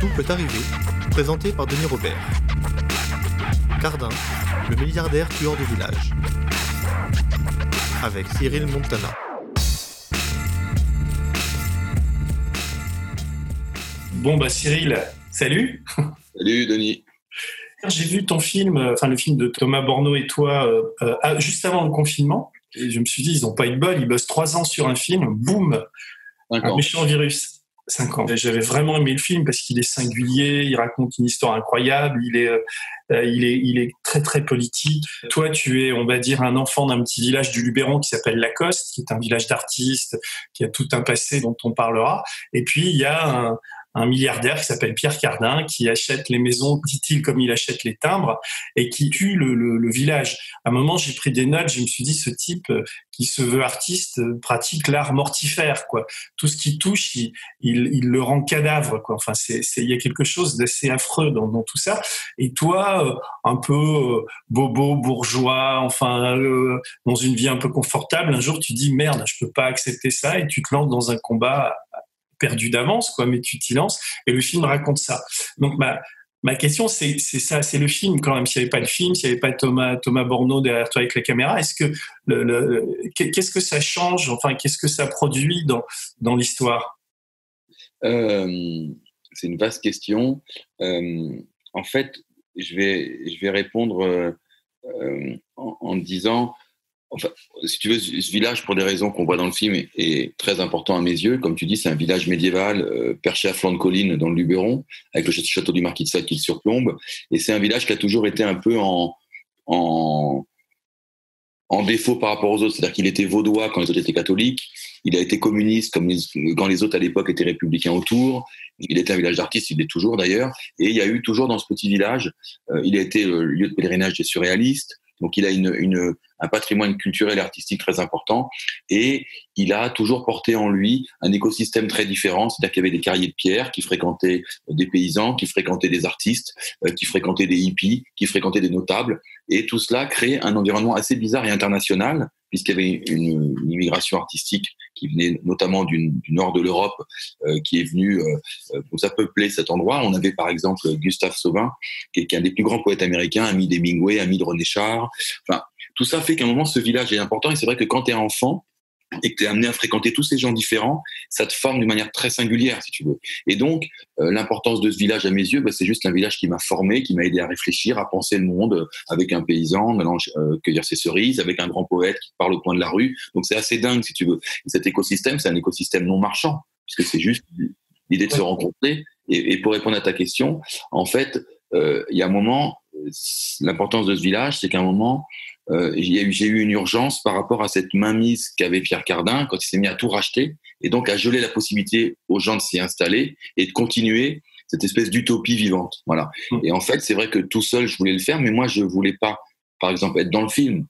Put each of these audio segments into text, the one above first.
Tout peut arriver, présenté par Denis Robert. Cardin, le milliardaire tueur de village. Avec Cyril Montana. Bon bah Cyril, salut. Salut Denis. J'ai vu ton film, euh, enfin le film de Thomas Borneau et toi, euh, euh, juste avant le confinement. Et je me suis dit, ils n'ont pas eu de bol, ils bossent trois ans sur un film, boum, un méchant virus. Cinq ans. J'avais vraiment aimé le film parce qu'il est singulier, il raconte une histoire incroyable, il est, il est, il est très très politique. Toi, tu es, on va dire, un enfant d'un petit village du Luberon qui s'appelle Lacoste, qui est un village d'artistes, qui a tout un passé dont on parlera. Et puis il y a un, un milliardaire qui s'appelle Pierre Cardin, qui achète les maisons, dit-il, comme il achète les timbres, et qui tue le, village. À un moment, j'ai pris des notes, je me suis dit, ce type euh, qui se veut artiste euh, pratique l'art mortifère, quoi. Tout ce qui touche, il, il, le rend cadavre, quoi. Enfin, c'est, il y a quelque chose d'assez affreux dans, tout ça. Et toi, euh, un peu bobo, bourgeois, enfin, dans une vie un peu confortable, un jour, tu dis, merde, je peux pas accepter ça, et tu te lances dans un combat perdu d'avance, quoi, mais tu t'y lances. Et le film raconte ça. Donc, ma, question, c'est ça, c'est le film quand même. S'il n'y avait pas le film, s'il n'y avait pas Thomas, Thomas Borneau derrière toi avec la caméra, est-ce que le, qu'est-ce que ça change? Enfin, qu'est-ce que ça produit dans, dans l'histoire? Euh, C'est une vaste question. Euh, en fait, je vais, je vais répondre euh, en, disant Enfin, si tu veux, ce village, pour des raisons qu'on voit dans le film, est, très important à mes yeux. Comme tu dis, c'est un village médiéval euh, perché à flanc de colline dans le Luberon, avec le château du Marquis de Sade qui le surplombe. Et c'est un village qui a toujours été un peu en, défaut par rapport aux autres. C'est-à-dire qu'il était vaudois quand les autres étaient catholiques. Il a été communiste comme quand les autres à l'époque étaient républicains autour. Il était un village d'artistes, il l'est toujours d'ailleurs. Et il y a eu toujours dans ce petit village, euh, il a été le lieu de pèlerinage des surréalistes. Donc il a une, une, un patrimoine culturel et artistique très important et il a toujours porté en lui un écosystème très différent, c'est-à-dire qu'il y avait des carriers de pierre qui fréquentaient des paysans, qui fréquentaient des artistes, euh, qui fréquentaient des hippies, qui fréquentaient des notables et tout cela crée un environnement assez bizarre et international puisqu'il y avait une, immigration artistique qui venait notamment du, nord de l'Europe, euh, qui est venue euh, pour ça peupler cet endroit. On avait par exemple Gustave Sauvin, qui est, un des plus grands poètes américains, ami d'Hemingway, ami de René Char. Enfin, tout ça fait qu'à un moment, ce village est important. Et c'est vrai que quand tu es enfant, et que tu es amené à fréquenter tous ces gens différents, ça te forme d'une manière très singulière, si tu veux. Et donc, euh, l'importance de ce village, à mes yeux, bah, c'est juste un village qui m'a formé, qui m'a aidé à réfléchir, à penser le monde euh, avec un paysan, allant euh, cueillir ses cerises, avec un grand poète qui parle au coin de la rue. Donc, c'est assez dingue, si tu veux. Et cet écosystème, c'est un écosystème non marchand, puisque c'est juste l'idée de se rencontrer. Et, et, pour répondre à ta question, en fait, il y a un moment, l'importance de ce village, c'est qu'à un moment, euh, j'ai eu une urgence par rapport à cette mainmise qu'avait Pierre Cardin quand il s'est mis à tout racheter et donc à geler la possibilité aux gens de s'y installer et de continuer cette espèce d'utopie vivante. Voilà. Mmh. Et en fait, c'est vrai que tout seul, je voulais le faire, mais moi, je voulais pas, par exemple, être dans le film.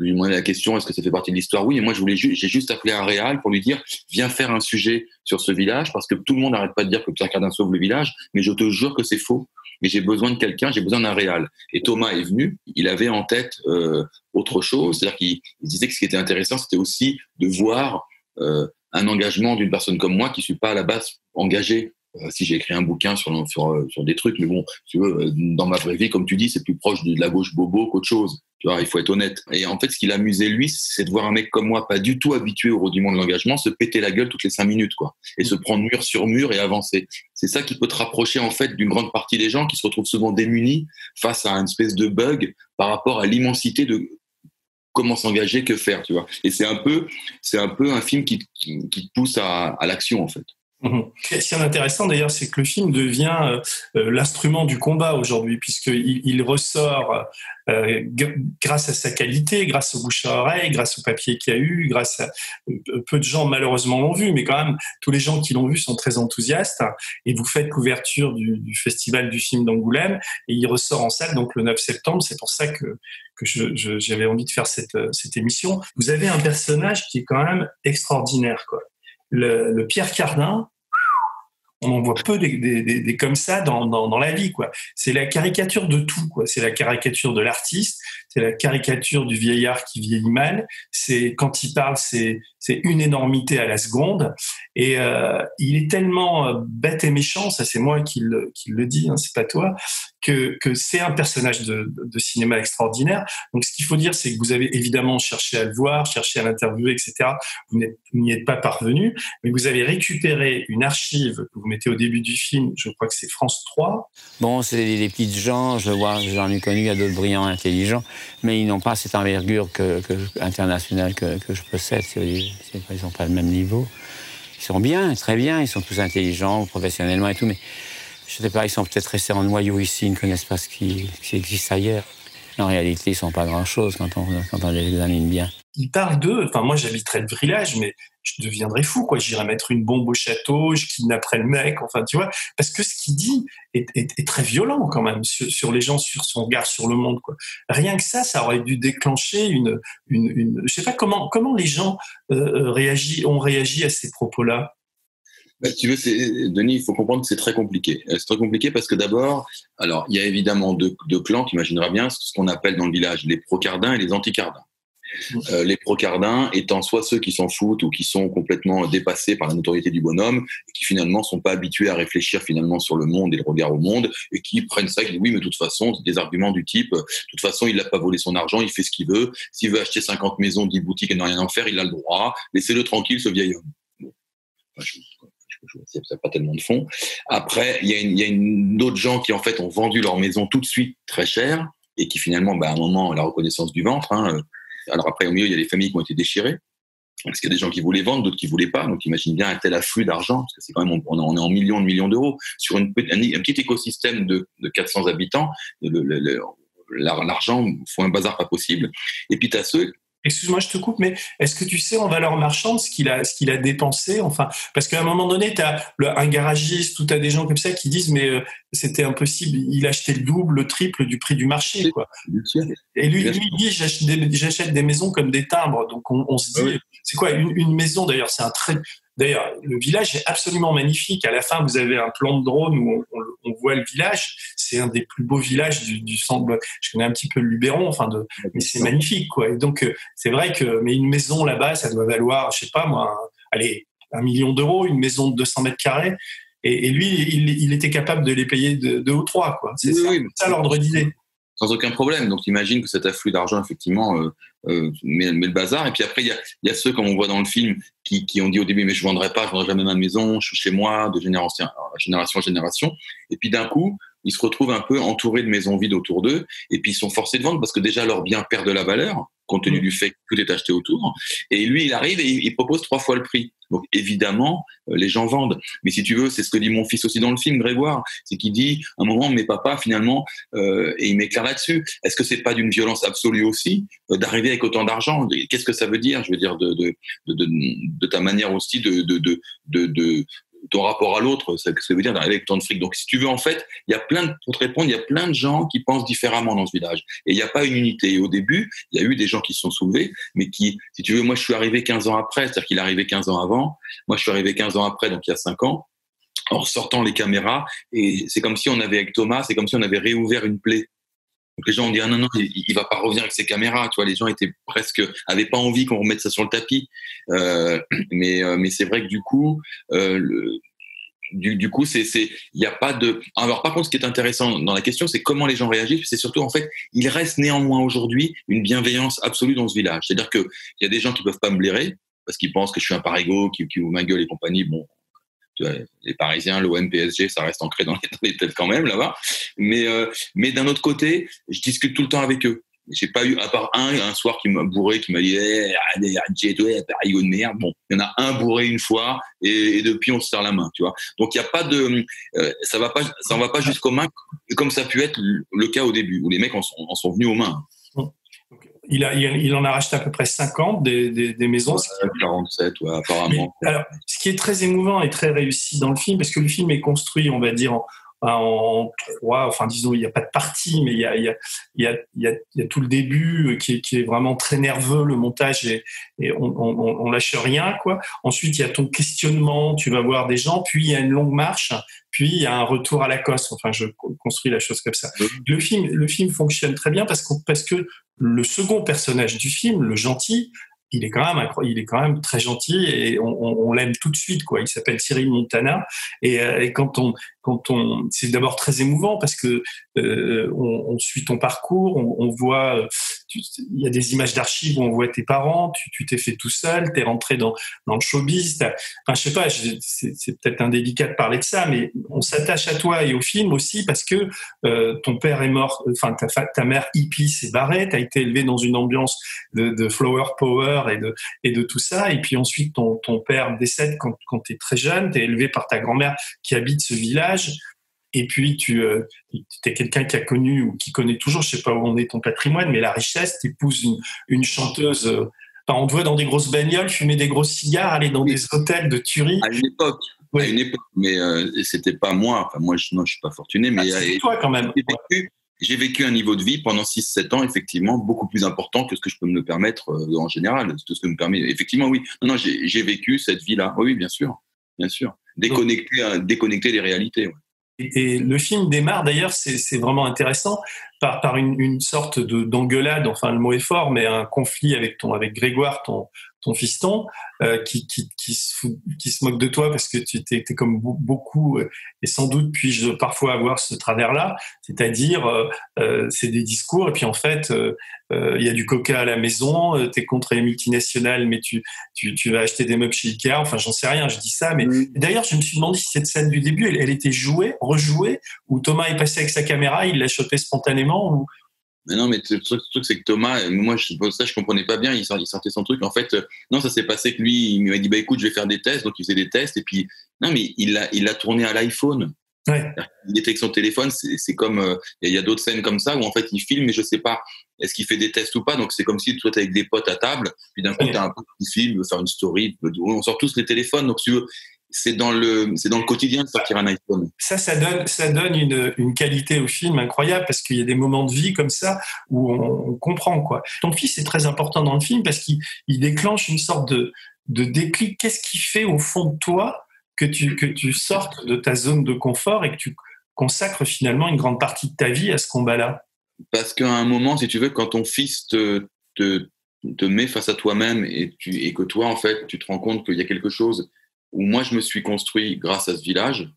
Lui la question, est-ce que ça fait partie de l'histoire? Oui, et moi, je voulais j'ai juste appelé un réal pour lui dire, viens faire un sujet sur ce village, parce que tout le monde n'arrête pas de dire que Pierre Cardin sauve le village, mais je te jure que c'est faux mais j'ai besoin de quelqu'un, j'ai besoin d'un réal. Et Thomas est venu, il avait en tête euh, autre chose, c'est-à-dire qu'il disait que ce qui était intéressant, c'était aussi de voir euh, un engagement d'une personne comme moi qui ne suis pas à la base engagé si j'ai écrit un bouquin sur, sur, euh, sur, des trucs, mais bon, tu veux, euh, dans ma vraie vie, comme tu dis, c'est plus proche de la gauche bobo qu'autre chose. Tu vois, il faut être honnête. Et en fait, ce qui l'amusait, lui, c'est de voir un mec comme moi, pas du tout habitué au rudiment de l'engagement, se péter la gueule toutes les cinq minutes, quoi. Et se prendre mur sur mur et avancer. C'est ça qui peut te rapprocher, en fait, d'une grande partie des gens qui se retrouvent souvent démunis face à une espèce de bug par rapport à l'immensité de comment s'engager, que faire, tu vois. Et c'est un peu, c'est un peu un film qui, qui, pousse à, à l'action, en fait. Mhm. Ce qui est intéressant d'ailleurs, c'est que le film devient euh, euh, l'instrument du combat aujourd'hui, puisqu'il il ressort euh, grâce à sa qualité, grâce au bouche à oreille, grâce au papier qu'il y a eu, grâce à peu de gens malheureusement l'ont vu, mais quand même tous les gens qui l'ont vu sont très enthousiastes. Et vous faites couverture du, festival du film d'Angoulême et il ressort en salle donc le 9 septembre. C'est pour ça que que j'avais envie de faire cette, cette émission. Vous avez un personnage qui est quand même extraordinaire, quoi le, Pierre Cardin, on en voit peu des, comme ça dans, dans, dans, la vie quoi. C'est la caricature de tout quoi. C'est la caricature de l'artiste, c'est la caricature du vieillard qui vieillit mal. C'est quand il parle, c'est c'est une énormité à la seconde. Et euh, il est tellement euh, bête et méchant, ça c'est moi qui le, qui le dis, hein, c'est pas toi, que, c'est un personnage de, de, cinéma extraordinaire. Donc ce qu'il faut dire, c'est que vous avez évidemment cherché à le voir, cherché à l'interviewer, etc. Vous n'y êtes pas parvenu, mais vous avez récupéré une archive que vous mettez au début du film, je crois que c'est France 3. Bon, c'est des, petites gens, je vois, j'en ai connu, il y a d'autres brillants, intelligents, mais ils n'ont pas cette envergure que, que internationale que, que je possède. Ils n'ont pas le même niveau. Ils sont bien, très bien, ils sont tous intelligents, professionnellement et tout, mais je sais pas, ils sont peut-être restés en noyau ici, ils ne connaissent pas ce qui, existe ailleurs. En réalité, ils sont pas grand-chose quand on, quand on les examine bien. Ils parlent d'eux. Enfin, moi, j'habiterais le village, mais je deviendrais fou, quoi. J'irais mettre une bombe au château, je kidnapperais le mec, enfin, tu vois. Parce que ce qu'il dit est, très violent, quand même, sur, les gens, sur son regard sur le monde. Rien que ça, ça aurait dû déclencher une, une, je sais pas comment, comment les gens euh, euh ont réagi à ces propos-là. Bah, tu veux, Denis, il faut comprendre que c'est très compliqué. Euh, c'est très compliqué parce que d'abord, alors, il y a évidemment deux, deux clans, tu imagineras bien ce qu'on appelle dans le village les pro-cardins et les anti-cardins. Euh, les procardins étant soit ceux qui s'en foutent ou qui sont complètement dépassés par la notoriété du bonhomme et qui finalement sont pas habitués à réfléchir finalement sur le monde et le regard au monde et qui prennent ça et qui disent oui mais de toute façon des arguments du type de toute façon il n'a pas volé son argent il fait ce qu'il veut s'il veut acheter 50 maisons 10 boutiques et n'a rien en faire il a le droit laissez-le tranquille ce vieil homme bon. N'y a pas tellement de fond. Après, il y a, d'autres gens qui en fait ont vendu leur maison tout de suite très cher et qui finalement, bah, à un moment, la reconnaissance du ventre, hein, alors après, au milieu, il y a les familles qui ont été déchirées. Parce qu'il y a des gens qui voulaient vendre, d'autres qui voulaient pas. Donc imagine bien un tel afflux d'argent, parce que c'est quand on, est en millions de millions d'euros sur un, petit écosystème de, de 400 habitants. L'argent, faut un bazar pas possible. Et puis tu as ceux Excuse-moi, je te coupe, mais est-ce que tu sais en valeur marchande ce qu'il a, ce qu'il a dépensé? Enfin, parce qu'à un moment donné, tu as un garagiste ou tu as des gens comme ça qui disent mais euh, c'était impossible, il achetait le double, le triple du prix du marché, quoi. Et lui, lui dit j'achète des, maisons comme des timbres, donc on, se dit c'est quoi une, une maison d'ailleurs? C'est un très D'ailleurs, le village est absolument magnifique. À la fin, vous avez un plan de drone où on, voit le village. C'est un des plus beaux villages du, centre. Je connais un petit peu le Luberon, enfin, de, mais c'est magnifique, quoi. Et donc, euh, c'est vrai que, mais une maison là-bas, ça doit valoir, je sais pas moi, allez, un million d'euros, une maison de 200 mètres carrés. Et, lui, il, était capable de les payer deux, ou trois, quoi. C'est ça l'ordre d'idée sans aucun problème. Donc imagine que cet afflux d'argent, effectivement, euh, euh, met, le bazar. Et puis après, il y a, y a, ceux, comme on voit dans le film, qui, qui, ont dit au début, mais je ne vendrai pas, je ne vendrai jamais ma maison, je suis chez moi, de génération, génération en génération. Et puis d'un coup, ils se retrouvent un peu entourés de maisons vides autour d'eux, et puis ils sont forcés de vendre parce que déjà leurs biens perdent de la valeur, compte tenu mm. du fait que tout est acheté autour. Et lui, il arrive et il propose trois fois le prix. Donc évidemment, euh, les gens vendent. Mais si tu veux, c'est ce que dit mon fils aussi dans le film, Grégoire, c'est qu'il dit, à un moment, mais papa, finalement, euh, et il m'éclaire là-dessus, est-ce que c'est pas d'une violence absolue aussi euh, d'arriver avec autant d'argent? Qu'est-ce que ça veut dire Je veux dire, de, ta manière aussi de, de, de, ton rapport à l'autre, ça, veut dire d'arriver avec tant de fric. Donc, si tu veux, en fait, il y a plein de, pour te répondre, il y a plein de gens qui pensent différemment dans ce village. Et il n'y a pas une unité. Au début, il y a eu des gens qui se sont soulevés, mais qui, si tu veux, moi, je suis arrivé 15 ans après, c'est-à-dire qu'il est arrivé 15 ans avant. Moi, je suis arrivé 15 ans après, donc il y a 5 ans, en sortant les caméras. Et c'est comme si on avait, avec Thomas, c'est comme si on avait réouvert une plaie. Donc les gens ont dit ah non non il, va pas revenir avec ses caméras tu vois les gens étaient presque avaient pas envie qu'on remette ça sur le tapis euh, mais euh, mais c'est vrai que du coup euh, du, du, coup, c'est, il n'y a pas de. Alors, par contre, ce qui est intéressant dans la question, c'est comment les gens réagissent. C'est surtout, en fait, il reste néanmoins aujourd'hui une bienveillance absolue dans ce village. C'est-à-dire qu'il y a des gens qui peuvent pas me blairer parce qu'ils pensent que je suis un parigo, qui, qui ouvre ma gueule et compagnie. Bon, les Parisiens, l'OM, PSG, ça reste ancré dans les, têtes quand même là-bas. Mais, euh, mais d'un autre côté, je discute tout le temps avec eux. J'ai pas eu, à part un, un soir qui m'a bourré, qui m'a dit, eh, j'ai Parigo de merde. Bon, il y en a un bourré une fois, et, depuis on se serre la main, tu vois. Donc il n'y a pas de, euh, ça va pas, ça va pas jusqu'aux mains, comme ça a pu être le cas au début, où les mecs en sont, en sont venus aux mains. Il, a, il, en a racheté à peu près 50 des, des, maisons. 47, ouais, apparemment. alors, ce qui est très émouvant et très réussi dans le film, parce que le film est construit, on va dire, en trois, enfin disons, il n'y a pas de partie, mais il y a, il y a, il y a, il y a, tout le début qui est, qui est, vraiment très nerveux, le montage et, et on, on, on, lâche rien quoi. Ensuite, il y a ton questionnement, tu vas voir des gens, puis il y a une longue marche, puis il y a un retour à la cosse. Enfin, je construis la chose comme ça. Le film, le film fonctionne très bien parce, parce que le second personnage du film, le gentil, il est quand même il est quand même très gentil et on, on, l'aime tout de suite quoi. Il s'appelle Cyril Montana et, euh, et, quand on quand on c'est d'abord très émouvant parce que euh, on, suit ton parcours, on, voit il y a des images d'archives où on voit tes parents, tu t'es fait tout seul, tu es rentré dans, le showbiz. Enfin, je sais pas, c'est peut-être indélicat de parler de ça, mais on s'attache à toi et au film aussi parce que euh, ton père est mort, enfin ta, mère hippie s'est barrée, tu as été élevé dans une ambiance de, flower power et de, et de tout ça, et puis ensuite ton, père décède quand, quand tu es très jeune, tu es élevé par ta grand-mère qui habite ce village et puis tu euh, es quelqu'un qui a connu ou qui connaît toujours, je sais pas où on est ton patrimoine, mais la richesse, tu épouses une, une chanteuse. Euh, on te voit dans des grosses bagnoles, fumer des gros cigares, aller dans des hôtels de tuerie. À une époque, à une époque, mais euh, c'était pas moi. Enfin, moi, je, non, je suis pas fortuné, mais ah, c'est toi quand même. J'ai vécu, un niveau de vie pendant 6-7 ans, effectivement, beaucoup plus important que ce que je peux me le permettre en général. Tout ce que me permet. Effectivement, oui. Non, non, j'ai vécu cette vie-là. Oui, bien sûr, bien sûr. Déconnecté, déconnecté des réalités. Et, le film démarre d'ailleurs, c'est vraiment intéressant, par, par une, une sorte d'engueulade, enfin le mot est fort, mais un conflit avec, ton, avec Grégoire, ton, ton fiston, euh, qui, qui, qui, se, qui se moque de toi parce que tu es, comme beaucoup, euh, et sans doute puis-je parfois avoir ce travers-là, c'est-à-dire euh, c'est des discours et puis en fait euh, il y a du coca à la maison, tu es contre les multinationales mais tu, tu, tu, vas acheter des meubles chez Ikea, enfin j'en sais rien, je dis ça, mais d'ailleurs je me suis demandé si cette scène du début elle, elle, était jouée, rejouée, ou Thomas est passé avec sa caméra, il l'a chopé spontanément, ou mais non, mais le truc, c'est que Thomas, moi, je, ça, je comprenais pas bien. Il, sortait son truc. En fait, euh, non, ça s'est passé que lui, il m'a dit, bah écoute, je vais faire des tests. Donc, il faisait des tests. Et puis, non, mais il l'a il a tourné à l'iPhone. Ouais. Il était avec son téléphone. C'est comme, euh, il y a, d'autres scènes comme ça où en fait, il filme, mais je sais pas, est-ce qu'il fait des tests ou pas. Donc, c'est comme si tu étais avec des potes à table. Puis d'un coup, tu as un peu de film, faire une story. On sort tous les téléphones. Donc, tu veux, c'est dans le c'est dans le quotidien de sortir un iPhone. Ça, ça donne ça donne une, une qualité au film incroyable parce qu'il y a des moments de vie comme ça où on, comprend quoi. Ton fils est très important dans le film parce qu'il il déclenche une sorte de de déclic. Qu'est-ce qui fait au fond de toi que tu que tu sortes de ta zone de confort et que tu consacres finalement une grande partie de ta vie à ce combat-là? Parce qu'à un moment, si tu veux, quand ton fils te, te, te met face à toi-même et, tu, et que toi, en fait, tu te rends compte qu'il y a quelque chose où moi je me suis construit grâce à ce village,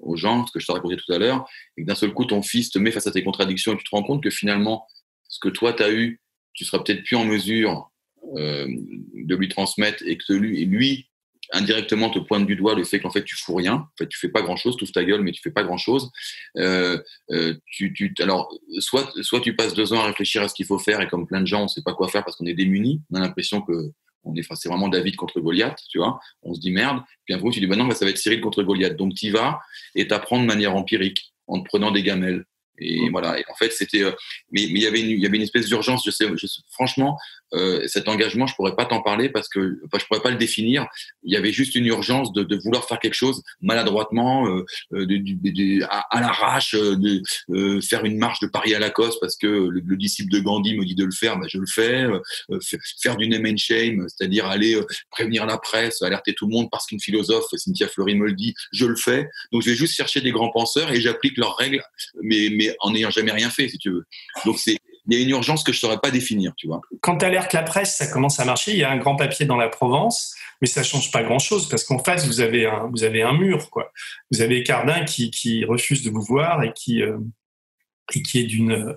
aux gens, ce que je t'ai raconté tout à l'heure, et que d'un seul coup ton fils te met face à tes contradictions et tu te rends compte que finalement, ce que toi tu as eu, tu seras peut-être plus en mesure euh, de lui transmettre et que lui, lui, indirectement te pointe du doigt le fait qu'en fait tu fous rien, en fait tu fais pas grand chose, tu ouvres ta gueule mais tu fais pas grand chose. Euh, euh, tu, tu, alors soit, soit tu passes deux ans à réfléchir à ce qu'il faut faire et comme plein de gens on sait pas quoi faire parce qu'on est démunis, on a l'impression que on est, c'est vraiment David contre Goliath, tu vois. On se dit merde. Puis un coup, tu dis, bah non, ça va être Cyril contre Goliath. Donc, tu vas et tu apprends de manière empirique en te prenant des gamelles. Et mmh. voilà. Et en fait, c'était. Euh, mais il y avait une, il y avait une espèce d'urgence. Je sais, je franchement, euh, cet engagement, je pourrais pas t'en parler parce que enfin, je pourrais pas le définir. Il y avait juste une urgence de, de vouloir faire quelque chose maladroitement, euh, euh de, de, à, à l'arrache, euh, de euh, faire une marche de Paris à Lacoste parce que le, le, disciple de Gandhi me dit de le faire, bah, je le fais. faire du name and shame, c'est-à-dire aller prévenir la presse, alerter tout le monde parce qu'une philosophe, Cynthia Fleury me le dit, je le fais. Donc je vais juste chercher des grands penseurs et j'applique leurs règles, mais, mais en n'ayant jamais rien fait, si tu veux. Donc il y a une urgence que je ne saurais pas définir, tu vois. Quand la presse, ça commence à marcher. Il y a un grand papier dans la Provence, mais ça change pas grand-chose parce qu'en face, vous avez un, vous avez un mur, quoi. Vous avez Cardin qui, qui refuse de vous voir et qui, euh, et qui est d'une,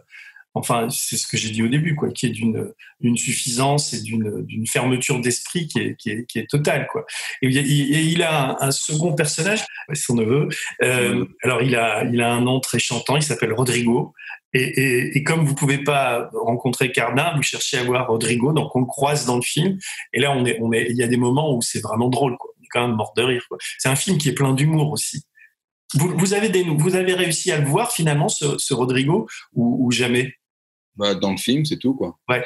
enfin, c'est ce que j'ai dit au début, quoi, qui est d'une, d'une suffisance et d'une, d'une fermeture d'esprit qui est, qui est, qui est totale, quoi. Et, il a un, second personnage, son neveu. Euh, alors, il a, il a un nom très chantant. Il s'appelle Rodrigo. Et, et, et, comme vous pouvez pas rencontrer Cardin, vous cherchez à voir Rodrigo, donc on le croise dans le film. Et là, on est, on est, il y a des moments où c'est vraiment drôle, quoi. On est quand même mort de rire. C'est un film qui est plein d'humour aussi. Vous, vous, avez des, vous avez réussi à le voir finalement, ce, ce Rodrigo, ou, ou jamais? Bah, Dans le film, c'est tout, quoi. Ouais.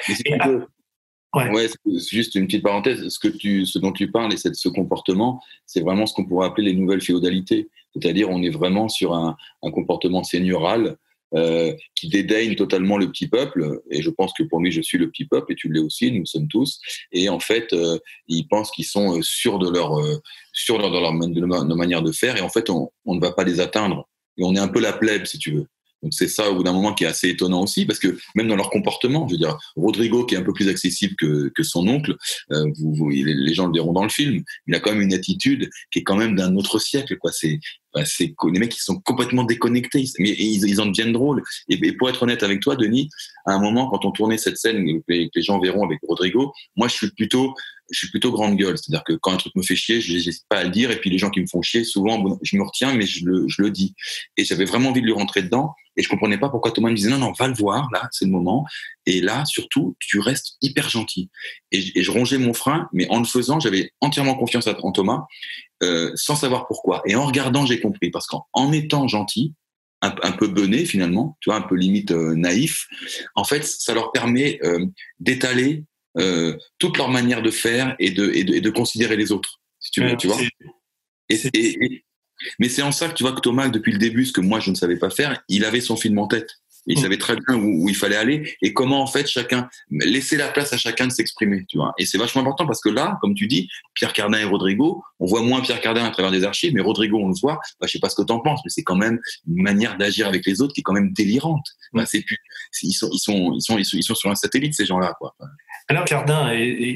Ouais. ouais c'est juste une petite parenthèse. Ce, que tu, ce dont tu parles et ce comportement, c'est vraiment ce qu'on pourrait appeler les nouvelles féodalités. C'est-à-dire, on est vraiment sur un, un comportement seigneurial euh, qui dédaigne totalement le petit peuple. Et je pense que pour lui, je suis le petit peuple et tu l'es aussi, nous sommes tous. Et en fait, euh, ils pensent qu'ils sont euh, sûrs de leur, sûrs de leur, de leur manière de faire. Et en fait, on, on ne va pas les atteindre. Et on est un peu la plèbe, si tu veux. Donc c'est ça au bout d'un moment qui est assez étonnant aussi, parce que même dans leur comportement, je veux dire, Rodrigo qui est un peu plus accessible que, que son oncle, euh, vous, les gens le verront dans le film, il a quand même une attitude qui est quand même d'un autre siècle, quoi. C'est bah, c'est les mecs qui sont complètement déconnectés, mais ils, en deviennent drôles. Et, pour être honnête avec toi, Denis, à un moment quand on tournait cette scène que les, gens verront avec Rodrigo, moi je suis plutôt je suis plutôt grande gueule. C'est-à-dire que quand un truc me fait chier, je n'hésite pas à le dire. Et puis les gens qui me font chier, souvent, je me retiens, mais je le, je le dis. Et j'avais vraiment envie de lui rentrer dedans. Et je comprenais pas pourquoi Thomas me disait non, non, va le voir, là, c'est le moment. Et là, surtout, tu restes hyper gentil. Et je rongeais mon frein, mais en le faisant, j'avais entièrement confiance en Thomas, euh, sans savoir pourquoi. Et en regardant, j'ai compris. Parce qu'en étant gentil, un, un, peu bené finalement, tu vois, un peu limite euh, naïf, en fait, ça leur permet euh, d'étaler toute leur manière de faire et de, et de, et de considérer les autres, si tu veux, tu vois. Et, et, mais c'est en ça que tu vois que Thomas, depuis le début, ce que moi je ne savais pas faire, il avait son film en tête. Il savait très bien où, où, il fallait aller et comment en fait chacun laisser la place à chacun de s'exprimer, tu vois. Et c'est vachement important parce que là, comme tu dis, Pierre Cardin et Rodrigo, on voit moins Pierre Cardin à travers des archives, mais Rodrigo on le voit. Bah, je sais pas ce que tu en penses, mais c'est quand même une manière d'agir avec les autres qui est quand même délirante. Bah, c'est plus, ils sont, ils sont, ils sont, ils sont, ils sont sur un satellite ces gens-là, quoi. Alors Cardin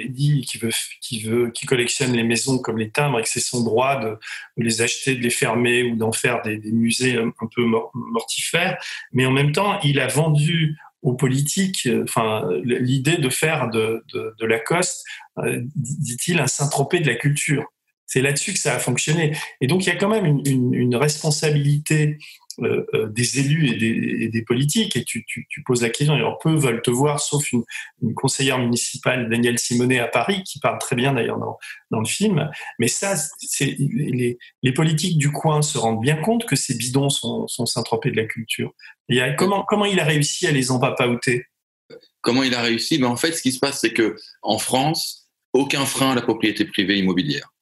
dit qu'il veut, qu'il veut, qu'il collectionne les maisons comme les timbres et que c'est son droit de, les acheter, de les fermer ou d'en faire des, musées un, peu mortifères. Mais en même temps, il a vendu aux politiques, enfin l'idée de faire de, de, de Lacoste, euh, dit-il, un Saint-Tropez de la culture. C'est là-dessus que ça a fonctionné. Et donc il y a quand même une responsabilité euh, euh, des élus et des, politiques. Et tu, poses la question, alors peu veulent te voir, sauf une, conseillère municipale, Danielle Simonet, à Paris, qui parle très bien d'ailleurs dans, le film. Mais ça, c'est les, les, politiques du coin se rendent bien compte que ces bidons sont, sont de la culture. Comment, comment il a réussi à les empapaouter Comment il a réussi? Ben En fait, ce qui se passe, c'est que en France, aucun frein à la propriété privée immobilière.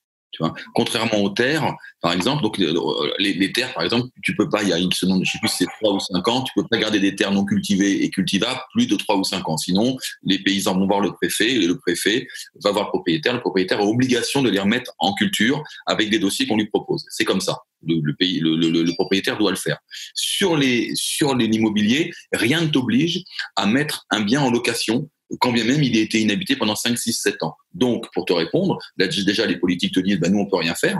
Contrairement aux terres, par exemple, donc les, les, terres, par exemple, tu peux pas, il y a une semaine, je sais plus si c'est 3 ou 5 ans, tu peux pas garder des terres non cultivées et cultivables plus de 3 ou 5 ans. Sinon, les paysans vont voir le préfet et le préfet va voir le propriétaire. Le propriétaire a obligation de les remettre en culture avec des dossiers qu'on lui propose. C'est comme ça. Le, propriétaire doit le faire. Sur les sur l'immobilier, rien ne t'oblige à mettre un bien en location quand bien même il ait été inhabité pendant 5, 6, 7 ans. Donc, pour te répondre, là, déjà, les politiques te disent, bah, nous, on peut rien faire.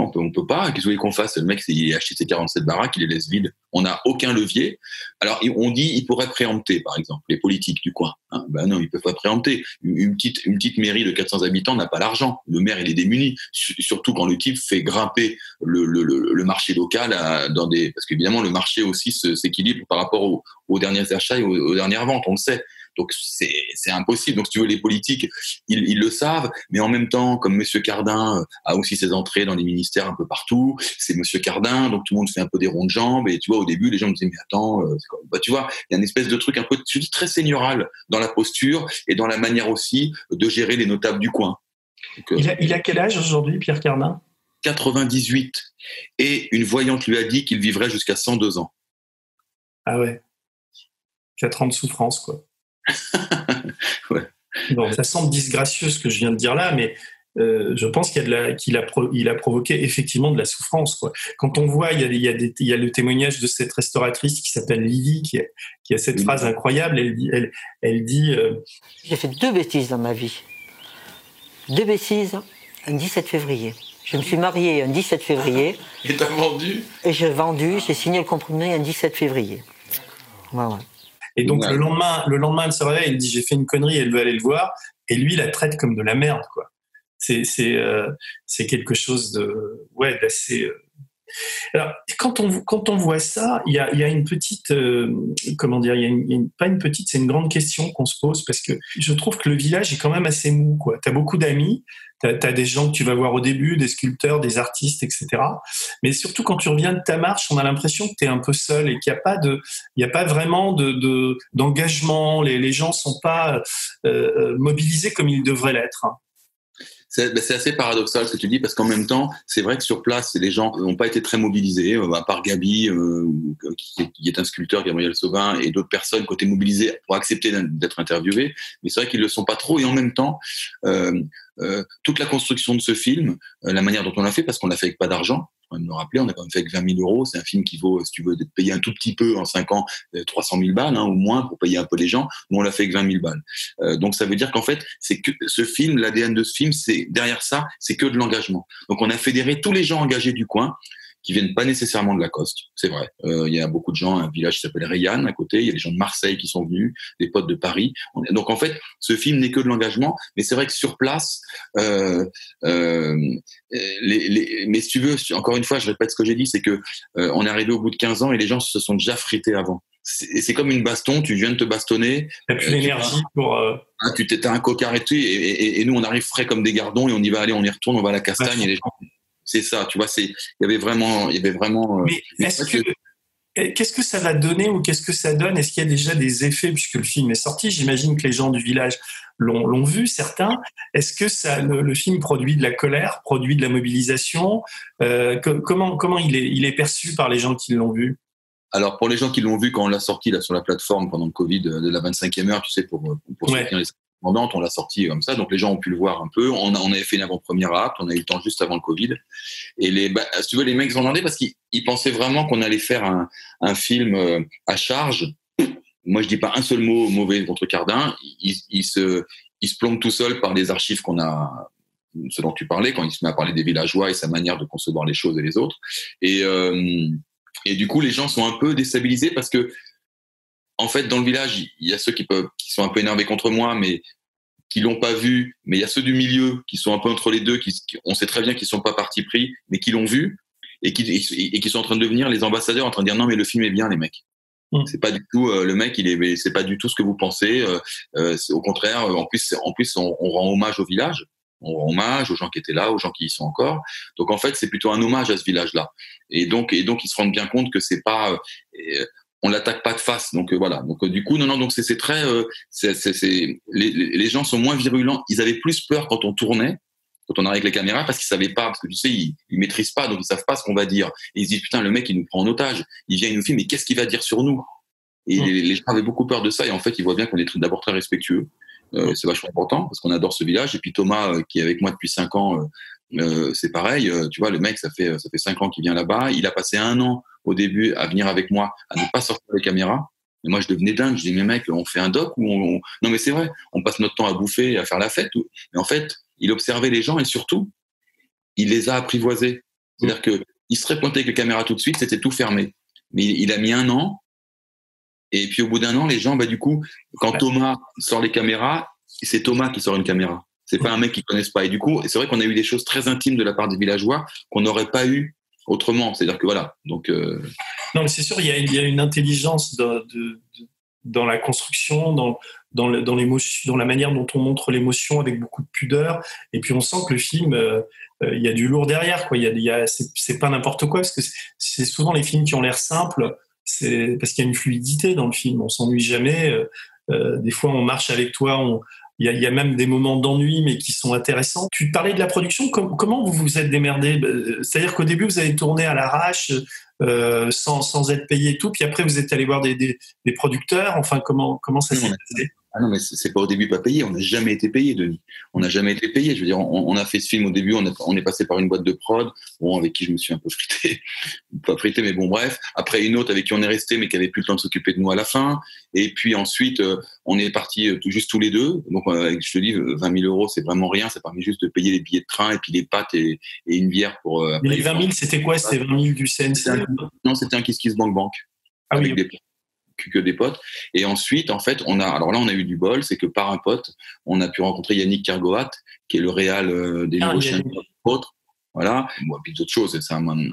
On peut, on peut pas. Qu'est-ce que vous voulez qu'on fasse? Le mec, il a acheté ses 47 baraques, il les laisse vides. On n'a aucun levier. Alors, on dit, il pourrait préempter, par exemple, les politiques du coin. Hein? Ben non, ils peuvent pas préempter. Une petite, une petite mairie de 400 habitants n'a pas l'argent. Le maire, il est démuni. Surtout quand le type fait grimper le, marché local dans des, parce qu'évidemment, le marché aussi s'équilibre par rapport aux, derniers achats et aux dernières ventes. On le sait. Donc c'est impossible. Donc si tu veux, les politiques, ils, ils, le savent, mais en même temps, comme Monsieur Cardin a aussi ses entrées dans les ministères un peu partout, c'est Monsieur Cardin, donc tout le monde fait un peu des ronds de jambes. Et tu vois, au début, les gens me disaient mais attends, euh, bah, tu vois, il y a une espèce de truc un peu, je dis très seigneurial dans la posture et dans la manière aussi de gérer les notables du coin. Donc, euh, il, a, il a quel âge aujourd'hui, Pierre Cardin? 98. Et une voyante lui a dit qu'il vivrait jusqu'à 102 ans. Ah ouais. 4 ans de souffrance, quoi. ouais. Bon, ça semble disgracieux ce que je viens de dire là, mais euh, je pense qu'il a, qu'il a, pro, il a provoqué effectivement de la souffrance. Quoi. Quand on voit, il y, a, il, y a des, il y a le témoignage de cette restauratrice qui s'appelle Lily, qui a, qui a cette oui. phrase incroyable. Elle dit, elle, elle dit euh... J'ai fait deux bêtises dans ma vie. Deux bêtises un 17 février. Je me suis marié un 17 février. Et t'as vendu? Et j'ai vendu, j'ai signé le compromis un 17 février. Ouais, ouais. Et donc ouais. le lendemain, le lendemain, elle se réveille, elle dit j'ai fait une connerie, elle veut aller le voir, et lui, il la traite comme de la merde, quoi. C'est c'est euh, c'est quelque chose de ouais d'assez. Euh... Alors quand on quand on voit ça, il y a il y a une petite euh, comment dire, il y a, une, une, pas une petite, c'est une grande question qu'on se pose parce que je trouve que le village est quand même assez mou, quoi. T'as beaucoup d'amis, tu as, des gens que tu vas voir au début, des sculpteurs, des artistes, etc. Mais surtout quand tu reviens de ta marche, on a l'impression que tu es un peu seul et qu'il n'y a pas de, a pas vraiment de, de d'engagement. Les, les gens sont pas euh, mobilisés comme ils devraient l'être. C'est assez paradoxal ce que tu dis parce qu'en même temps, c'est vrai que sur place, les gens n'ont pas été très mobilisés, euh, à part Gabi, euh, qui, est un sculpteur, Gabriel Sauvin, et d'autres personnes été mobilisées pour accepter d'être interviewés. Mais c'est vrai qu'ils le sont pas trop. Et en même temps, euh, toute la construction de ce film, la manière dont on l'a fait, parce qu'on l'a fait avec pas d'argent, on me rappeler, on a quand même fait avec 20 000 euros. C'est un film qui vaut, si tu veux, d'être payé un tout petit peu en 5 ans, 300 000 balles, hein, ou moins pour payer un peu les gens. Nous, on l'a fait avec 20 000 balles. Euh, donc, ça veut dire qu'en fait, c'est que ce film, l'ADN de ce film, c'est derrière ça, c'est que de l'engagement. Donc, on a fédéré tous les gens engagés du coin qui viennent pas nécessairement de Lacoste, c'est vrai. Euh, il y a beaucoup de gens, un village qui s'appelle Rayanne à côté, il y a des gens de Marseille qui sont venus, des potes de Paris. Donc en fait, ce film n'est que de l'engagement, mais c'est vrai que sur place, euh, euh, les, les, mais si tu veux, encore une fois, je répète ce que j'ai dit, c'est que euh, on est arrivé au bout de 15 ans et les gens se sont déjà frités avant. C'est comme une baston, tu viens de te bastonner. T'as plus l'énergie pour. Ah, tu t'es un cocard et, et, et, et, nous on arrive frais comme des gardons et on y va aller, on y retourne, on va à la castagne et les gens c'est ça, tu vois, c'est, il y avait vraiment, il y avait vraiment. Euh, Mais est-ce que, qu'est-ce que ça va donner ou qu'est-ce que ça donne? Est-ce qu'il y a déjà des effets puisque le film est sorti? J'imagine que les gens du village l'ont, vu, certains. Est-ce que ça, le, film produit de la colère, produit de la mobilisation? Euh, Comment, comment il est, il est perçu par les gens qui l'ont vu? Alors pour les gens qui l'ont vu quand on l'a sorti là sur la plateforme pendant le Covid de la 25e heure, tu sais, pour, pour soutenir les on l'a sorti comme ça, donc les gens ont pu le voir un peu. On, avait fait une avant-première acte, on a eu le temps juste avant le Covid. Et les, bah, si tu veux, les mecs ont demandé parce qu'ils pensaient vraiment qu'on allait faire un, film euh, à charge. Moi, je dis pas un seul mot mauvais contre Cardin. Il, il se, tout seul par les archives qu'on a, ce dont tu parlais, quand il se met à parler des villageois et sa manière de concevoir les choses et les autres. Et, euh, et du coup, les gens sont un peu déstabilisés parce que en fait, dans le village, il y a ceux qui peuvent, qui sont un peu énervés contre moi, mais qui l'ont pas vu. Mais il y a ceux du milieu qui sont un peu entre les deux, qui, on sait très bien qu'ils sont pas partis pris, mais qui l'ont vu et qui, et qui sont en train de devenir les ambassadeurs, en train de dire non, mais le film est bien, les mecs. Mm. C'est pas du tout euh, le mec, il est, c'est pas du tout ce que vous pensez. Euh, euh au contraire, en plus, en plus, on, on, rend hommage au village, on rend hommage aux gens qui étaient là, aux gens qui y sont encore. Donc en fait, c'est plutôt un hommage à ce village-là. Et donc, et donc, ils se rendent bien compte que c'est pas. Euh, on l'attaque pas de face. Donc euh, voilà. Donc euh, du coup, non, non. Donc c'est très, euh, c'est, les, les, gens sont moins virulents. Ils avaient plus peur quand on tournait, quand on arrive avec les caméras, parce qu'ils savaient pas, parce que tu sais, ils, ils maîtrisent pas, donc ils savent pas ce qu'on va dire. Et ils se disent putain, le mec il nous prend en otage. Il vient, il nous filme, mais qu'est-ce qu'il va dire sur nous? Et mmh. les, gens avaient beaucoup peur de ça. Et en fait, ils voient bien qu'on est d'abord très respectueux. Euh, c'est vachement important parce qu'on adore ce village. Et puis Thomas, qui est avec moi depuis cinq ans, euh, c'est pareil. tu vois, le mec, ça fait ça fait cinq ans qu'il vient là-bas. Il a passé un an au début à venir avec moi, à ne pas sortir les caméras. Et moi, je devenais dingue. Je dis, mais mec, on fait un doc ou on... Non, mais c'est vrai, on passe notre temps à bouffer, à faire la fête. Mais en fait, il observait les gens et surtout, il les a apprivoisés. C'est-à-dire que il serait pointé avec les caméras tout de suite, c'était tout fermé. Mais il a mis un an. Et puis au bout d'un an, les gens, bah, du coup, quand Thomas sort les caméras, c'est Thomas qui sort une caméra. C'est pas un mec qu'ils connaissent pas. Et du coup, c'est vrai qu'on a eu des choses très intimes de la part des villageois qu'on n'aurait pas eu autrement. C'est-à-dire que voilà. Donc, euh, Non, mais c'est sûr, il y, a, une intelligence dans la construction, dans, dans, dans, la manière dont on montre l'émotion avec beaucoup de pudeur. Et puis on sent que le film, euh, euh, il y a du lourd derrière. Quoi. Il y a, c'est, pas n'importe quoi, parce que c'est souvent les films qui ont l'air simples, c'est parce qu'il y a une fluidité dans le film. On s'ennuie jamais. des fois, on marche avec toi, il y, a, il y a, même des moments d'ennui, mais qui sont intéressants. Tu parlais de la production. comment vous vous êtes démerdé? Euh, C'est-à-dire qu'au début, vous avez tourné à l'arrache, euh, sans, sans, être payé et tout, puis après, vous êtes allé voir des, des, des producteurs. Enfin, comment, comment ça s'est passé? Ah non, mais c'est pas au début pas payé. On n'a jamais été payé, Denis. On n'a jamais été payé. Je veux dire, on, a fait ce film au début. On, on, est passé par une boîte de prod, bon, avec qui je me suis un peu frité, pas frité, mais bon, bref. Après une autre avec qui on est resté, mais qui avait plus le temps de s'occuper de nous à la fin. Et puis ensuite, euh, on est parti euh, tout juste tous les deux. Donc, euh, je te dis, 20 000 euros, c'est vraiment rien. Ça permet juste de payer les billets de train et puis les pâtes et, une bière pour. mais les 20 000, c'était quoi? C'était 20 000 du CNC Non, c'était un Kiss Kiss Bank Bank. Ah oui que des potes. Et ensuite, en fait, on a, alors là, on a eu du bol, c'est que par un pote, on a pu rencontrer Yannick Kergoat, qui est le réal euh, des ah, chiens autres. Voilà. Bon, puis d'autres choses, c'est un, un,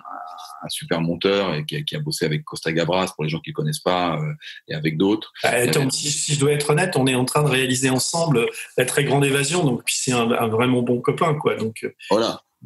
super monteur et qui a, qui a, bossé avec Costa Gabras pour les gens qui ne connaissent pas euh, et avec d'autres. Bah, si, si, je dois être honnête, on est en train de réaliser ensemble la très grande évasion, donc puis c'est un, un, vraiment bon copain, quoi. Donc euh,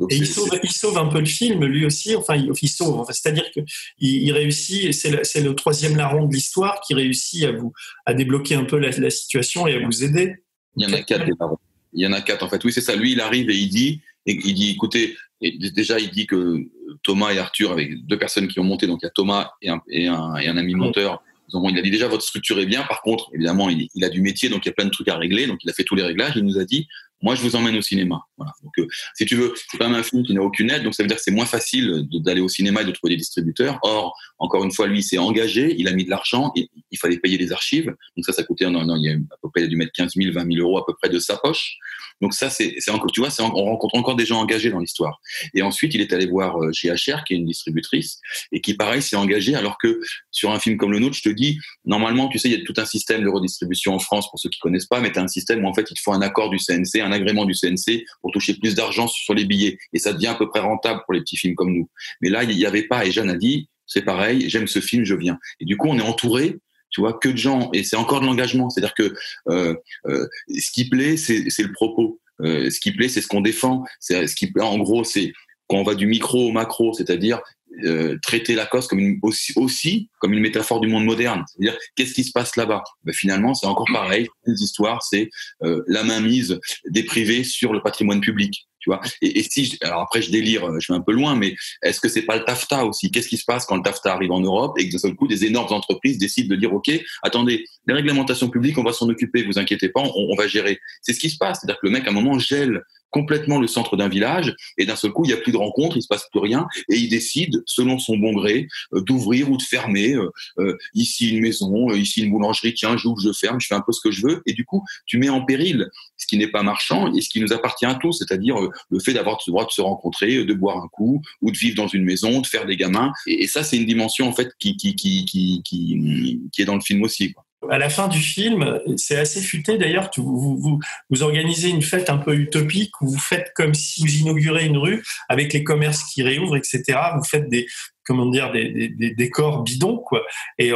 et il sauve, il sauve, un peu le film, lui aussi. Enfin, il, sauve. C'est-à-dire qu'il il réussit, c'est le, le, troisième larron de l'histoire qui réussit à vous à débloquer un peu la, situation et à vous aider. Il y en a quatre des larrons. Il y en a quatre en fait. Oui, c'est ça. Lui, il arrive et il dit, et il dit, écoutez, déjà, il dit que Thomas et Arthur, avec deux personnes qui ont monté, donc il y a Thomas et un, et un, et un ami monteur, il a dit déjà votre structure est bien. Par contre, évidemment, il, il, a du métier, donc il y a plein de trucs à régler. Donc il a fait tous les réglages. Il nous a dit moi, je vous emmène au cinéma. Donc, euh, si tu veux, c'est quand même un film qui n'a aucune aide, donc ça veut dire que c'est moins facile d'aller au cinéma et de trouver des distributeurs. Or, encore une fois, lui, il s'est engagé, il a mis de l'argent, il, fallait payer les archives. Donc ça, ça coûtait, non, non, il a à peu près, il a dû mettre 15 000, 20 000 euros à peu près de sa poche. Donc ça, c'est encore, tu vois, on rencontre encore des gens engagés dans l'histoire. Et ensuite, il est allé voir euh, chez HR, qui est une distributrice, et qui, pareil, s'est engagé, alors que sur un film comme le nôtre, je te dis, normalement, tu sais, il y a tout un système de redistribution en France, pour ceux qui connaissent pas, mais tu as un système où, en fait, il faut un accord du CNC, agrément du CNC pour toucher plus d'argent sur les billets. Et ça devient à peu près rentable pour les petits films comme nous. Mais là, il n'y avait pas, et Jeanne a dit, c'est pareil, j'aime ce film, je viens. Et du coup, on est entouré tu vois, que de gens, et c'est encore de l'engagement. C'est-à-dire que euh, euh, ce qui plaît, c'est le propos. Euh, ce qui plaît, c'est ce qu'on défend. Ce qui en gros, c'est quand on va du micro au macro, c'est-à-dire euh, traiter la cause comme une, aussi, aussi comme une métaphore du monde moderne. C'est-à-dire, qu'est-ce qui se passe là-bas? Ben, Finalement, c'est encore pareil. Les histoires, c'est euh, la mainmise des privés sur le patrimoine public. Tu vois. Et, et, si, alors après je délire, je vais un peu loin, mais est-ce que c'est pas le TAFTA aussi? Qu'est-ce qui se passe quand le TAFTA arrive en Europe et que d'un seul coup des énormes entreprises décident de dire ok, attendez, les réglementations publiques, on va s'en occuper, vous inquiétez pas, on, on va gérer. C'est ce qui se passe, c'est-à-dire que le mec à un moment gèle complètement le centre d'un village et d'un seul coup il n'y a plus de rencontres, il se passe plus rien et il décide selon son bon gré euh, d'ouvrir ou de fermer euh, euh, ici une maison, ici une boulangerie, tiens j'ouvre, je ferme, je fais un peu ce que je veux et du coup tu mets en péril ce qui n'est pas marchand et ce qui nous appartient à tous, c'est-à-dire le fait d'avoir le droit de se rencontrer, de boire un coup ou de vivre dans une maison, de faire des gamins et, ça c'est une dimension en fait qui qui, qui, qui, qui, est dans le film aussi. Quoi à la fin du film, c'est assez futé d'ailleurs, vous, vous, vous, organisez une fête un peu utopique où vous faites comme si vous inaugurez une rue avec les commerces qui réouvrent, etc. Vous faites des, comment dire, des, des, décors bidons, quoi. Et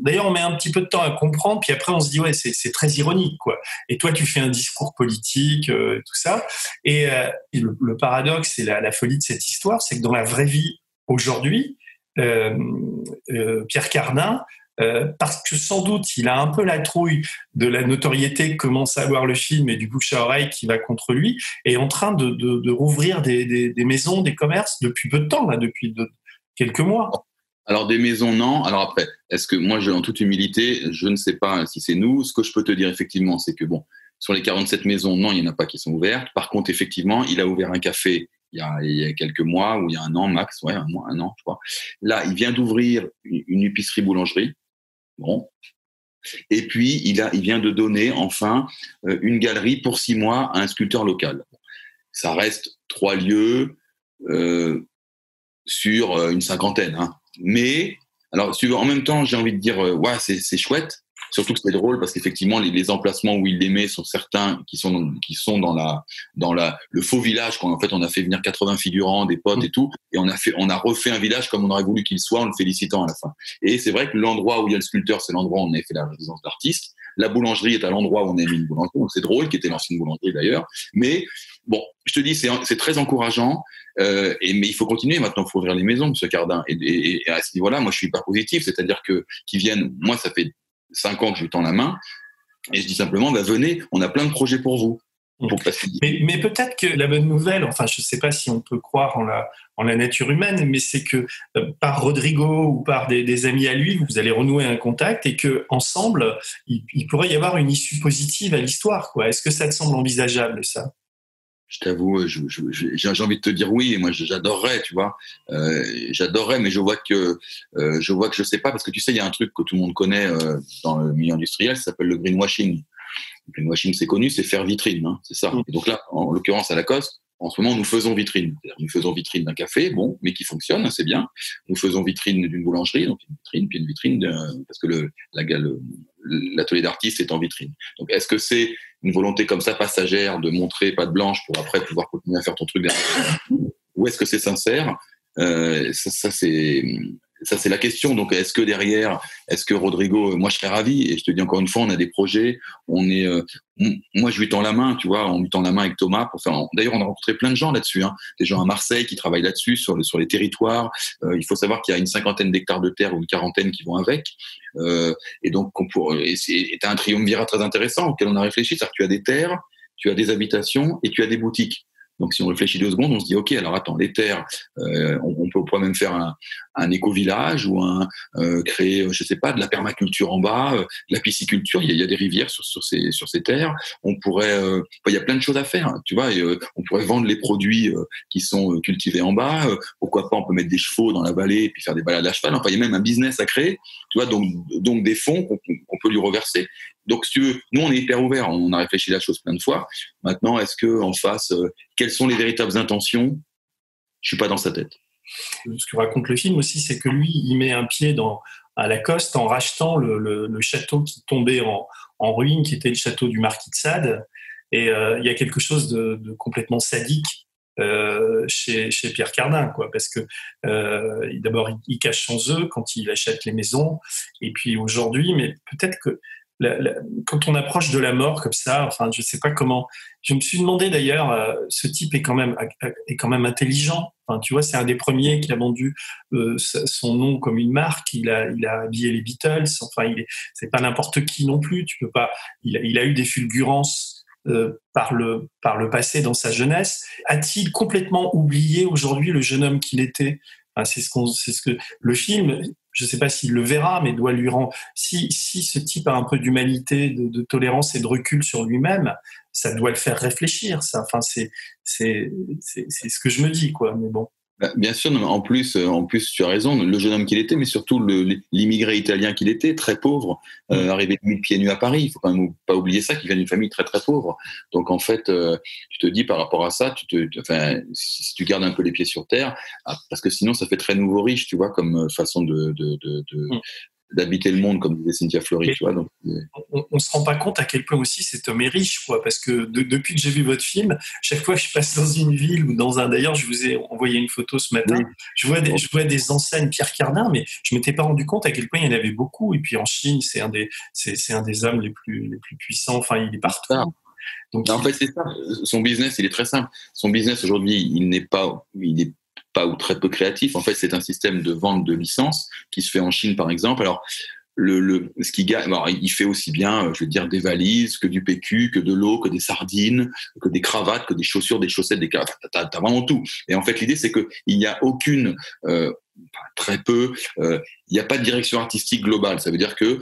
d'ailleurs, on met un petit peu de temps à comprendre, puis après, on se dit, ouais, c'est très ironique, quoi. Et toi, tu fais un discours politique, euh, tout ça. Et, euh, le, paradoxe et la, la, folie de cette histoire, c'est que dans la vraie vie, aujourd'hui, euh, euh Pierre Cardin, euh, parce que sans doute il a un peu la trouille de la notoriété que commence à avoir le film et du bouche à oreille qui va contre lui, et est en train de, rouvrir des, maisons, des commerces depuis peu de temps, là, depuis de, quelques mois. Alors des maisons, non. Alors après, est-ce que moi, en toute humilité, je ne sais pas si c'est nous. Ce que je peux te dire effectivement, c'est que bon, sur les 47 maisons, non, il n'y en a pas qui sont ouvertes. Par contre, effectivement, il a ouvert un café il y, a, quelques mois ou il y a un an max, ouais, un, mois, un an, je crois. Là, il vient d'ouvrir une épicerie boulangerie Bon. Et puis, il, vient de donner enfin euh, une galerie pour six mois à un sculpteur local. Ça reste trois lieux euh, sur euh, une cinquantaine. Hein. Mais, alors, en même temps, j'ai envie de dire, ouais, c'est chouette, Surtout que c'est drôle parce qu'effectivement, les, les, emplacements où il les met sont certains qui sont, qui sont dans, la, dans la, le faux village. Quand en fait, on a fait venir 80 figurants, des potes et tout, et on a, fait, on a refait un village comme on aurait voulu qu'il soit en le félicitant à la fin. Et c'est vrai que l'endroit où il y a le sculpteur, c'est l'endroit où on a fait la résidence d'artiste. La boulangerie est à l'endroit où on a mis une boulangerie. Donc c'est drôle, qui était l'ancienne boulangerie d'ailleurs. Mais bon, je te dis, c'est très encourageant. Euh, et, mais il faut continuer maintenant, il faut ouvrir les maisons, Monsieur Cardin. Et, et, et à ce niveau-là, moi, je suis pas positif, c'est-à-dire que qui viennent. Moi, ça fait cinq ans que je lui tends la main, et je dis simplement, bah, venez, on a plein de projets pour vous. mais, mais peut-être que la bonne nouvelle, enfin je ne sais pas si on peut croire en la, en la nature humaine, mais c'est que euh, par Rodrigo ou par des, des, amis à lui, vous allez renouer un contact et que ensemble, il, il pourrait y avoir une issue positive à l'histoire. Est-ce que ça te semble envisageable ça? Je t'avoue, j'ai envie de te dire oui, moi j'adorerais, tu vois, euh, j'adorerais, mais je vois que euh, je vois que je sais pas parce que tu sais, il y a un truc que tout le monde connaît euh, dans le milieu industriel, ça s'appelle le greenwashing. Le greenwashing, c'est connu, c'est faire vitrine, hein, c'est ça. Et donc là, en l'occurrence à Lacoste, en ce moment, nous faisons vitrine. Nous faisons vitrine d'un café, bon, mais qui fonctionne, c'est bien. Nous faisons vitrine d'une boulangerie, donc une vitrine, puis une vitrine parce que le, l'atelier d'artiste est en vitrine. Donc, est-ce que c'est une volonté comme ça passagère de montrer pas de blanche pour après pouvoir continuer à faire ton truc derrière? Ou est-ce que c'est sincère? Euh, Ça, ça c'est ça c'est la question. Donc est-ce que derrière, est-ce que Rodrigo, moi je serais ravi? Et je te dis encore une fois, on a des projets, on est, euh, moi je lui tends la main, tu vois, on lui tend la main avec Thomas pour faire. D'ailleurs, on a rencontré plein de gens là-dessus, hein, des gens à Marseille qui travaillent là-dessus sur, le, sur les territoires. Euh, il faut savoir qu'il y a une cinquantaine d'hectares de terre ou une quarantaine qui vont avec, euh, et donc on pour, c'est un triumvirat très intéressant auquel on a réfléchi, c'est-à-dire que tu as des terres tu as des habitations et tu as des boutiques. Donc, si on réfléchit deux secondes, on se dit, OK, alors attends, les terres, euh, on, peut, on même faire un, un éco-village ou un, euh, créer, je sais pas, de la permaculture en bas, euh, de la pisciculture. Il y, a, des rivières sur, ces, terres. On pourrait, euh, il y a plein de choses à faire, tu vois. Euh, on pourrait vendre les produits qui sont cultivés en bas. pourquoi pas, on peut mettre des chevaux dans la vallée et puis faire des balades à cheval. Enfin, il y a même un business à créer, tu vois. Donc, donc des fonds qu'on peut lui reverser. Donc, si tu veux, nous, on est hyper ouvert. On a réfléchi la chose plein de fois. Maintenant, est-ce que en face, quelles sont les véritables intentions? Je suis pas dans sa tête ce que raconte le film aussi, c'est que lui, il met un pied dans, à Lacoste en rachetant le, château qui tombait en, ruine, qui était le château du marquis de Sade. Et euh, il y a quelque chose de, complètement sadique euh, chez, Pierre Cardin, quoi, parce que euh, d'abord il, cache son œuf quand il achète les maisons, et puis aujourd'hui, mais peut-être que quand on approche de la mort comme ça, enfin, je sais pas comment. Je me suis demandé d'ailleurs, euh, ce type est quand même est quand même intelligent. Enfin, tu vois, c'est un des premiers qui a vendu euh, son nom comme une marque. Il a il a habillé les Beatles. Enfin, il est c'est pas n'importe qui non plus. Tu peux pas. Il a, eu des fulgurances euh, par le par le passé dans sa jeunesse. A-t-il complètement oublié aujourd'hui le jeune homme qu'il était? C'est ce c'est ce que le film je ne sais pas s'il le verra, mais doit lui rendre. Si, si ce type a un peu d'humanité, de, tolérance et de recul sur lui-même, ça doit le faire réfléchir. Ça, enfin, c'est, c'est ce que je me dis, quoi. Mais bon. Bah, bien sûr, en plus, euh, en plus, tu as raison, le jeune homme qu'il était, mais surtout l'immigré italien qu'il était, très pauvre, euh, mm. arrivé de pieds nus à Paris. Il faut quand même pas oublier ça, qu'il vient d'une famille très très pauvre. Donc en fait, euh, tu te dis par rapport à ça, tu te, enfin, si tu gardes un peu les pieds sur terre, ah, parce que sinon ça fait très nouveau riche, tu vois, comme façon de, de, de, de, mm d'habiter le monde, comme disait Cynthia Fleury. Tu vois, donc, on ne se rend pas compte à quel point aussi cet homme est riche, quoi, parce que depuis que j'ai vu votre film, chaque fois que je passe dans une ville ou dans un. D'ailleurs, je vous ai envoyé une photo ce matin, je, vois des, je vois des enseignes Pierre Cardin, mais je ne m'étais pas rendu compte à quel point il y en avait beaucoup. Et puis en Chine, c'est un, des, c'est, un des hommes les plus, les plus puissants, enfin, il est partout. Donc, en fait, c'est ça. Son business, il est très simple. Son business aujourd'hui, il n'est pas, il est pas ou très peu créatif. En fait, c'est un système de vente de licences qui se fait en Chine, par exemple. Alors, le, le, ce qui gagne, il fait aussi bien, euh, je veux dire, des valises, que du PQ, que de l'eau, que des sardines, que des cravates, que des chaussures, des chaussettes, des cravates. T'as, as vraiment tout. Et en fait, l'idée, c'est qu'il n'y a aucune euh, très peu. Euh, il n'y a pas de direction artistique globale. Ça veut dire que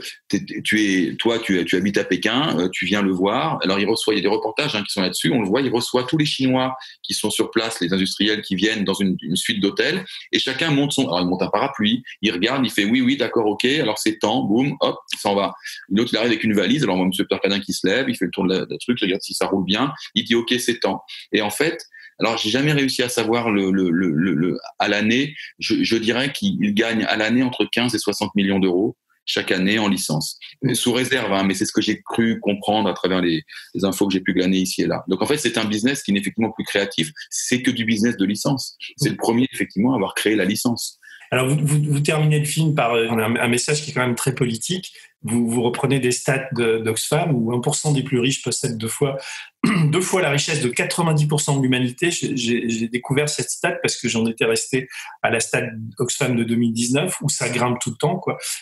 tu es, toi, tu, habites à Pékin, euh, tu viens le voir. Alors, il reçoit, il y a des reportages hein, qui sont là-dessus. On le voit, il reçoit tous les Chinois qui sont sur place, les industriels qui viennent dans une, suite d'hôtels, et chacun monte son. Alors, il monte un parapluie, il regarde, il fait oui, oui, d'accord, ok. Alors, c'est temps, boum, hop, il s'en va. L'autre, il arrive avec une valise. Alors, moi, Monsieur Percadin qui se lève, il fait le tour de la, truc, il regarde si ça roule bien. Il dit ok, c'est temps. Et en fait, alors, j'ai jamais réussi à savoir le, le, le, le à l'année. Je, je, dirais qu'il gagne à l'année entre 15 et 60 millions d'euros chaque année en licence, sous réserve, hein, mais c'est ce que j'ai cru comprendre à travers les, les infos que j'ai pu glaner ici et là. Donc en fait, c'est un business qui n'est effectivement plus créatif, c'est que du business de licence. C'est le premier effectivement à avoir créé la licence. Alors, vous, terminez le film par euh, un, message qui est quand même très politique. Vous, reprenez des stats d'Oxfam où 1% des plus riches possèdent deux fois, la richesse de 90% de l'humanité. J'ai découvert cette stat parce que j'en étais resté à la stat Oxfam de 2019 où ça grimpe tout le temps.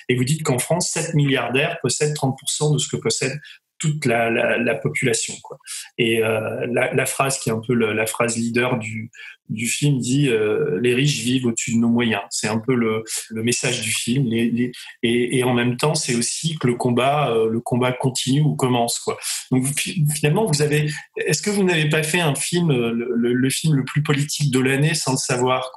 Et vous dites qu'en France, 7 milliardaires possèdent 30% de ce que possède toute la, la, la, population. Et euh, la, phrase qui est un peu la phrase leader du, film dit euh, les riches vivent au-dessus de nos moyens. C'est un peu le, message du film. Et, en même temps, c'est aussi que le combat, euh, le combat continue ou commence. Donc finalement, vous avez. Est-ce que vous n'avez pas fait un film, le, film le plus politique de l'année, sans le savoir.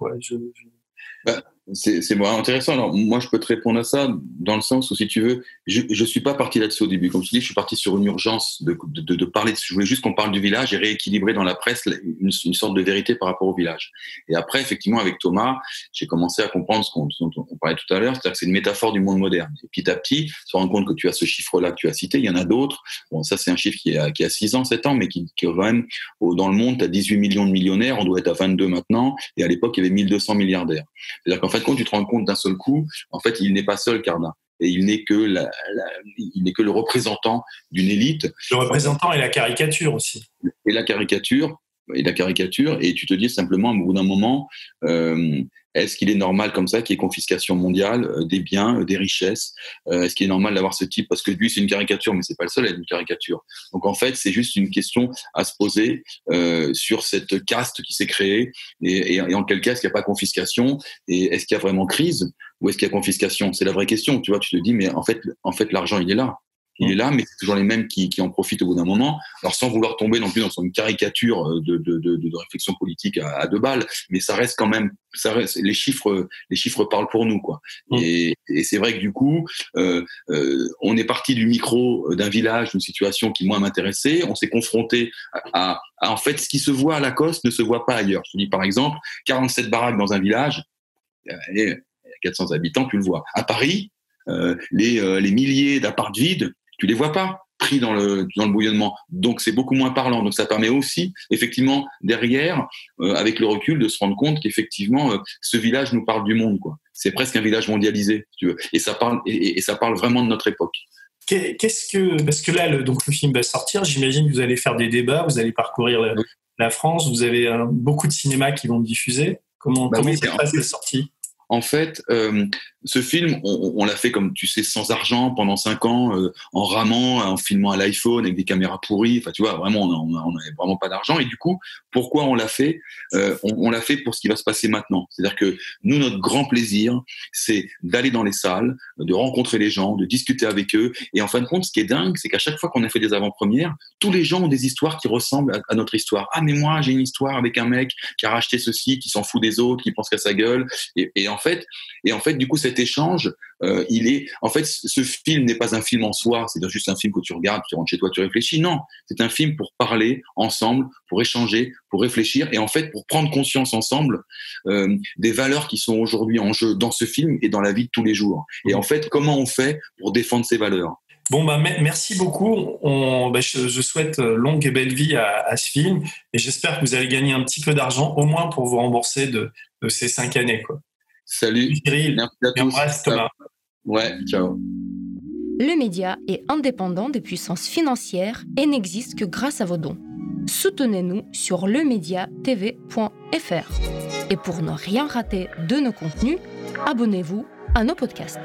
Bah, c'est intéressant. Alors, moi, je peux te répondre à ça dans le sens où, si tu veux, je ne suis pas parti là-dessus au début. Comme tu dis, je suis parti sur une urgence de, de, de parler. Je voulais juste qu'on parle du village et rééquilibrer dans la presse une, sorte de vérité par rapport au village. Et après, effectivement, avec Thomas, j'ai commencé à comprendre ce qu'on on parlait tout à l'heure, c'est-à-dire que c'est une métaphore du monde moderne. Et petit à petit, se rendre compte que tu as ce chiffre-là que tu as cité, il y en a d'autres. Bon, ça, c'est un chiffre qui a, qui a 6 ans, 7 ans, mais qui, qui quand même, dans le monde, tu as 18 millions de millionnaires, on doit être à 22 maintenant, et à l'époque, il y avait 1200 milliardaires. C'est-à-dire qu'en fait, quand tu te rends compte d'un seul coup, en fait, il n'est pas seul, Cardin. Et il n'est que, la, il n'est que le représentant d'une élite. Le représentant et la caricature aussi. Et la caricature, et la caricature, et tu te dis simplement, au bout d'un moment, euh, est-ce qu'il est normal comme ça qu'il y ait confiscation mondiale euh, des biens, euh, des richesses euh, Est-ce qu'il est normal d'avoir ce type? Parce que lui, c'est une caricature, mais c'est pas le seul à être une caricature. Donc en fait, c'est juste une question à se poser sur cette caste qui s'est créée et, et, en quel cas est-ce qu'il n'y a pas confiscation et est-ce qu'il y a vraiment crise ou est-ce qu'il y a confiscation? C'est la vraie question. Tu vois, tu te dis, mais en fait, en fait, l'argent, il est là il est là, mais c'est toujours les mêmes qui, qui, en profitent au bout d'un moment. Alors sans vouloir tomber non plus dans une caricature euh, de, de, de, de réflexion politique à, à, deux balles, mais ça reste quand même, ça reste, les chiffres, les chiffres parlent pour nous, quoi. Mm. Et, et c'est vrai que du coup, euh, euh, on est parti du micro d'un village, d'une situation qui moi m'intéressait. On s'est confronté à, à, en fait ce qui se voit à Lacoste ne se voit pas ailleurs. Je te dis par exemple, 47 baraques dans un village, allez, 400 habitants, tu le vois. À Paris, euh, les, euh, les milliers d'apparts vides, tu les vois pas pris dans le, dans le bouillonnement. Donc c'est beaucoup moins parlant. Donc ça permet aussi, effectivement, derrière, euh, avec le recul, de se rendre compte qu'effectivement, euh, ce village nous parle du monde. quoi. C'est presque un village mondialisé, si tu veux. Et ça parle, et, ça parle vraiment de notre époque. Qu'est-ce que parce que là, le, donc le film va sortir. J'imagine que vous allez faire des débats, vous allez parcourir la, France. Vous avez euh, beaucoup de cinémas qui vont diffuser. Comment, bah comment ça se passe la sortie? En fait, ce film, on, l'a fait comme tu sais sans argent pendant cinq ans, euh, en ramant, en filmant à l'iPhone avec des caméras pourries. Enfin, tu vois, vraiment, on n'avait vraiment pas d'argent. Et du coup, pourquoi on l'a fait euh, On, l'a fait pour ce qui va se passer maintenant. C'est-à-dire que nous, notre grand plaisir, c'est d'aller dans les salles, de rencontrer les gens, de discuter avec eux. Et en fin de compte, ce qui est dingue, c'est qu'à chaque fois qu'on a fait des avant-premières, tous les gens ont des histoires qui ressemblent à, notre histoire. Ah, mais moi, j'ai une histoire avec un mec qui a racheté ceci, qui s'en fout des autres, qui pense qu'à sa gueule. Et, et en fait, et en fait, du coup, cet échange, euh, il est, en fait, ce film n'est pas un film en soi, c'est juste un film que tu regardes, tu rentres chez toi, tu réfléchis. Non, c'est un film pour parler ensemble, pour échanger, pour réfléchir et en fait pour prendre conscience ensemble euh, des valeurs qui sont aujourd'hui en jeu dans ce film et dans la vie de tous les jours. Et en fait, comment on fait pour défendre ces valeurs? Bon, bah, merci beaucoup. On, bah, je, souhaite euh, longue et belle vie à, ce film et j'espère que vous allez gagner un petit peu d'argent, au moins pour vous rembourser de, de ces cinq années. Quoi. Salut. Merci à tous. Thomas. Ouais, ciao. Le média est indépendant des puissances financières et n'existe que grâce à vos dons. Soutenez-nous sur lemediatv.fr. Et pour ne rien rater de nos contenus, abonnez-vous à nos podcasts.